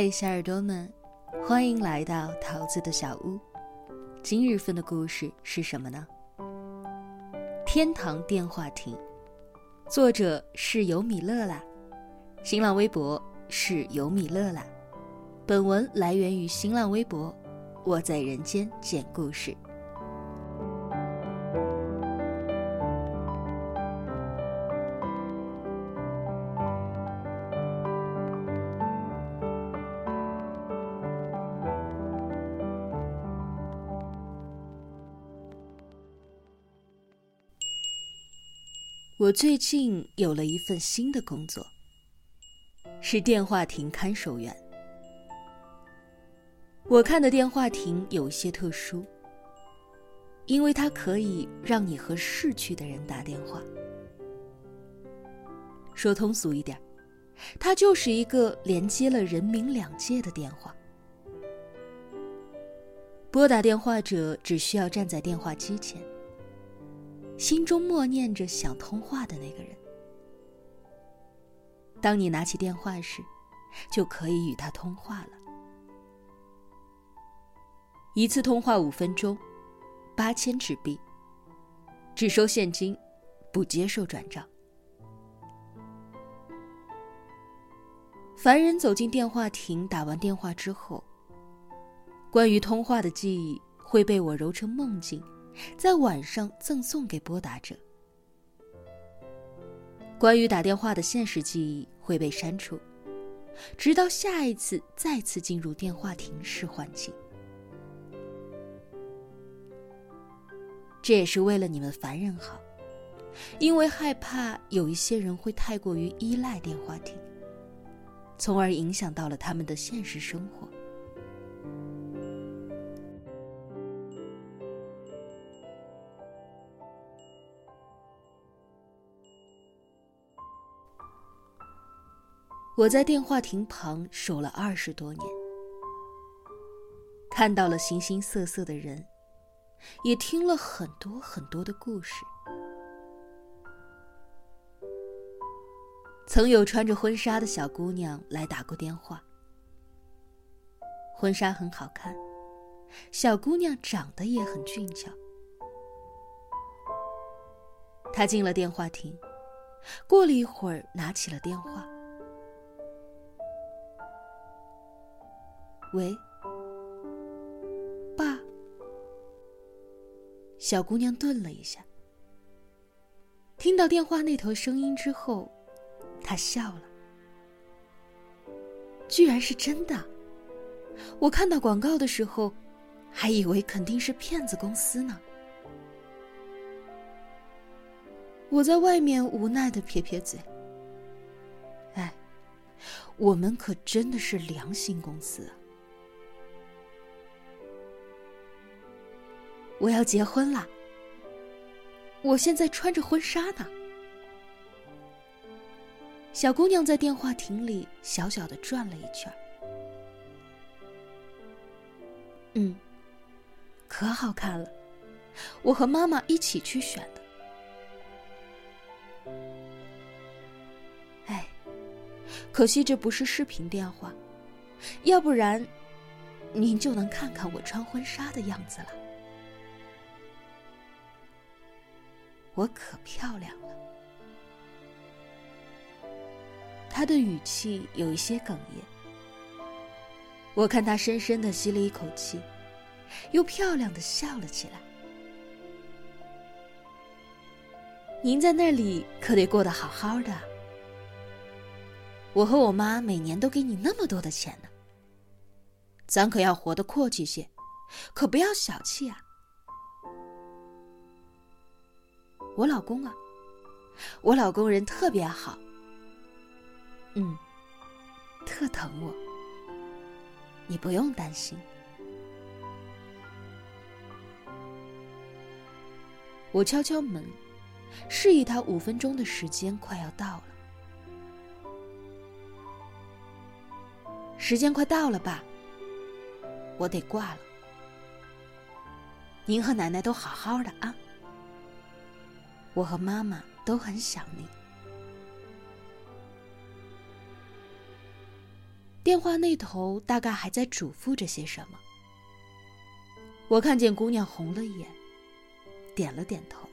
嘿，小耳朵们，欢迎来到桃子的小屋。今日份的故事是什么呢？天堂电话亭，作者是尤米勒啦，新浪微博是尤米勒啦。本文来源于新浪微博，我在人间讲故事。我最近有了一份新的工作，是电话亭看守员。我看的电话亭有些特殊，因为它可以让你和逝去的人打电话。说通俗一点，它就是一个连接了人民两界的电话。拨打电话者只需要站在电话机前。心中默念着想通话的那个人。当你拿起电话时，就可以与他通话了。一次通话五分钟，八千纸币，只收现金，不接受转账。凡人走进电话亭，打完电话之后，关于通话的记忆会被我揉成梦境。在晚上赠送给拨打者。关于打电话的现实记忆会被删除，直到下一次再次进入电话亭时唤起。这也是为了你们凡人好，因为害怕有一些人会太过于依赖电话亭，从而影响到了他们的现实生活。我在电话亭旁守了二十多年，看到了形形色色的人，也听了很多很多的故事。曾有穿着婚纱的小姑娘来打过电话，婚纱很好看，小姑娘长得也很俊俏。她进了电话亭，过了一会儿，拿起了电话。喂，爸。小姑娘顿了一下，听到电话那头声音之后，她笑了。居然是真的！我看到广告的时候，还以为肯定是骗子公司呢。我在外面无奈的撇撇嘴。哎，我们可真的是良心公司啊！我要结婚了，我现在穿着婚纱呢。小姑娘在电话亭里小小的转了一圈嗯，可好看了，我和妈妈一起去选的。哎，可惜这不是视频电话，要不然，您就能看看我穿婚纱的样子了。我可漂亮了。他的语气有一些哽咽。我看他深深的吸了一口气，又漂亮的笑了起来。您在那里可得过得好好的。我和我妈每年都给你那么多的钱呢。咱可要活得阔气些，可不要小气啊。我老公啊，我老公人特别好，嗯，特疼我，你不用担心。我敲敲门，示意他五分钟的时间快要到了。时间快到了吧？我得挂了。您和奶奶都好好的啊。我和妈妈都很想你。电话那头大概还在嘱咐着些什么。我看见姑娘红了眼，点了点头。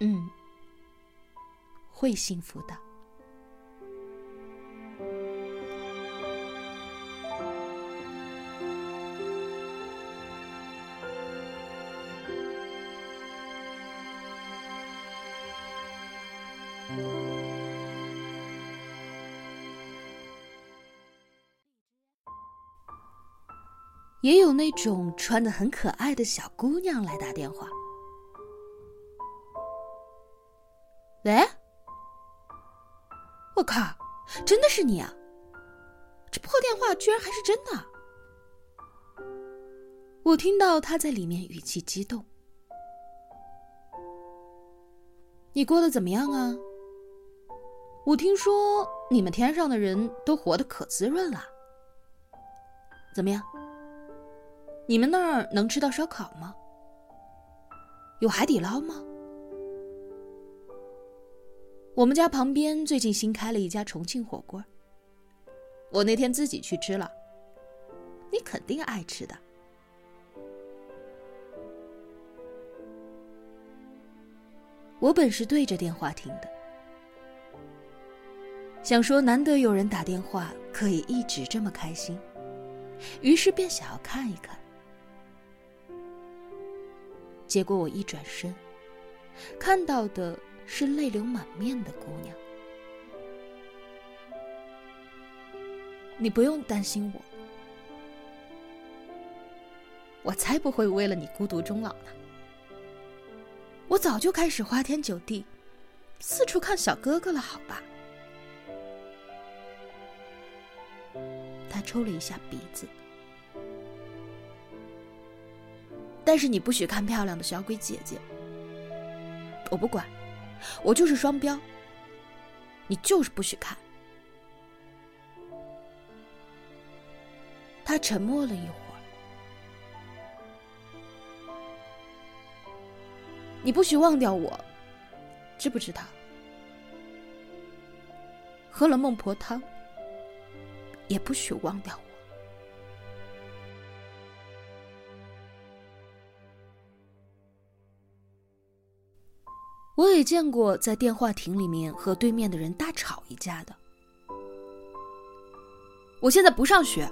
嗯，会幸福的。也有那种穿的很可爱的小姑娘来打电话。喂，我靠，真的是你啊！这破电话居然还是真的。我听到他在里面语气激动。你过得怎么样啊？我听说你们天上的人都活得可滋润了。怎么样？你们那儿能吃到烧烤吗？有海底捞吗？我们家旁边最近新开了一家重庆火锅，我那天自己去吃了，你肯定爱吃的。我本是对着电话听的，想说难得有人打电话可以一直这么开心，于是便想要看一看。结果我一转身，看到的是泪流满面的姑娘。你不用担心我，我才不会为了你孤独终老呢。我早就开始花天酒地，四处看小哥哥了，好吧？抽了一下鼻子。但是你不许看漂亮的小鬼姐姐，我不管，我就是双标，你就是不许看。他沉默了一会儿，你不许忘掉我，知不知道？喝了孟婆汤，也不许忘掉我。我也见过在电话亭里面和对面的人大吵一架的。我现在不上学，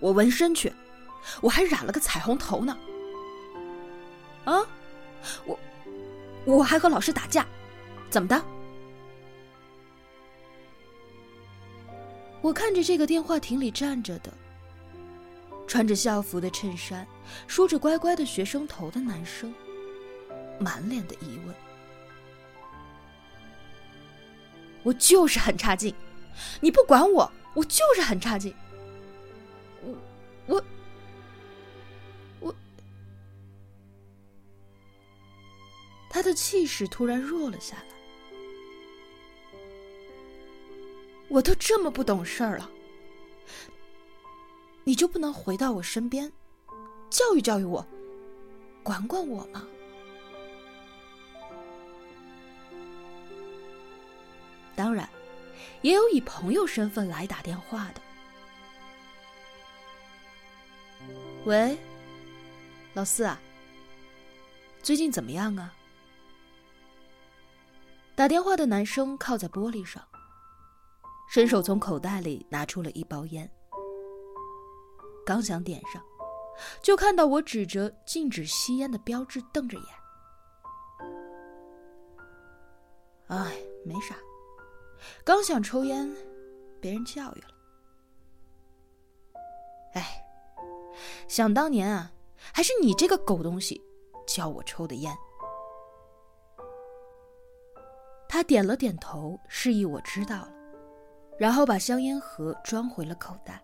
我纹身去，我还染了个彩虹头呢。啊，我我还和老师打架，怎么的？我看着这个电话亭里站着的，穿着校服的衬衫，梳着乖乖的学生头的男生，满脸的疑问。我就是很差劲，你不管我，我就是很差劲。我，我，我，他的气势突然弱了下来。我都这么不懂事儿了，你就不能回到我身边，教育教育我，管管我吗？当然，也有以朋友身份来打电话的。喂，老四啊，最近怎么样啊？打电话的男生靠在玻璃上，伸手从口袋里拿出了一包烟，刚想点上，就看到我指着禁止吸烟的标志瞪着眼。哎，没啥。刚想抽烟，别人教育了。哎，想当年啊，还是你这个狗东西教我抽的烟。他点了点头，示意我知道了，然后把香烟盒装回了口袋。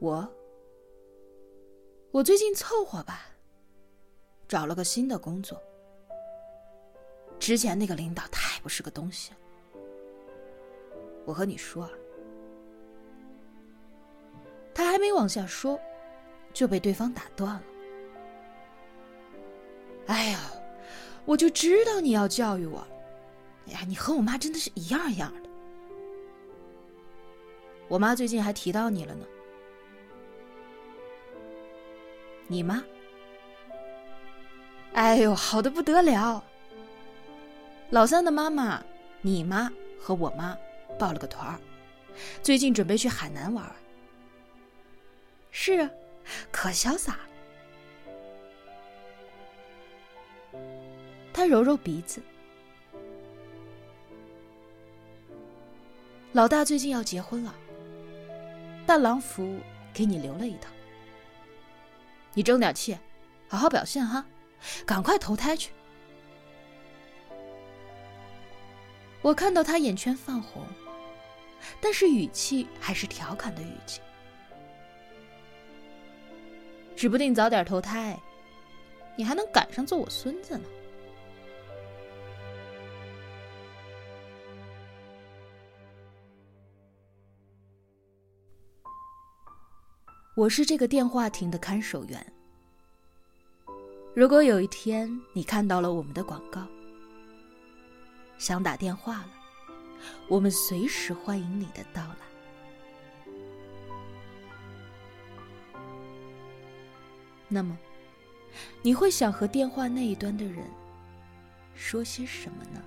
我，我最近凑合吧，找了个新的工作。之前那个领导太不是个东西了，我和你说，他还没往下说，就被对方打断了。哎呀，我就知道你要教育我，哎呀，你和我妈真的是一样一样的。我妈最近还提到你了呢。你妈？哎呦，好的不得了！老三的妈妈，你妈和我妈报了个团儿，最近准备去海南玩。是啊，可潇洒了。他揉揉鼻子。老大最近要结婚了，大郎服给你留了一套，你争点气，好好表现哈，赶快投胎去。我看到他眼圈泛红，但是语气还是调侃的语气，指不定早点投胎，你还能赶上做我孙子呢。我是这个电话亭的看守员。如果有一天你看到了我们的广告，想打电话了，我们随时欢迎你的到来。那么，你会想和电话那一端的人说些什么呢？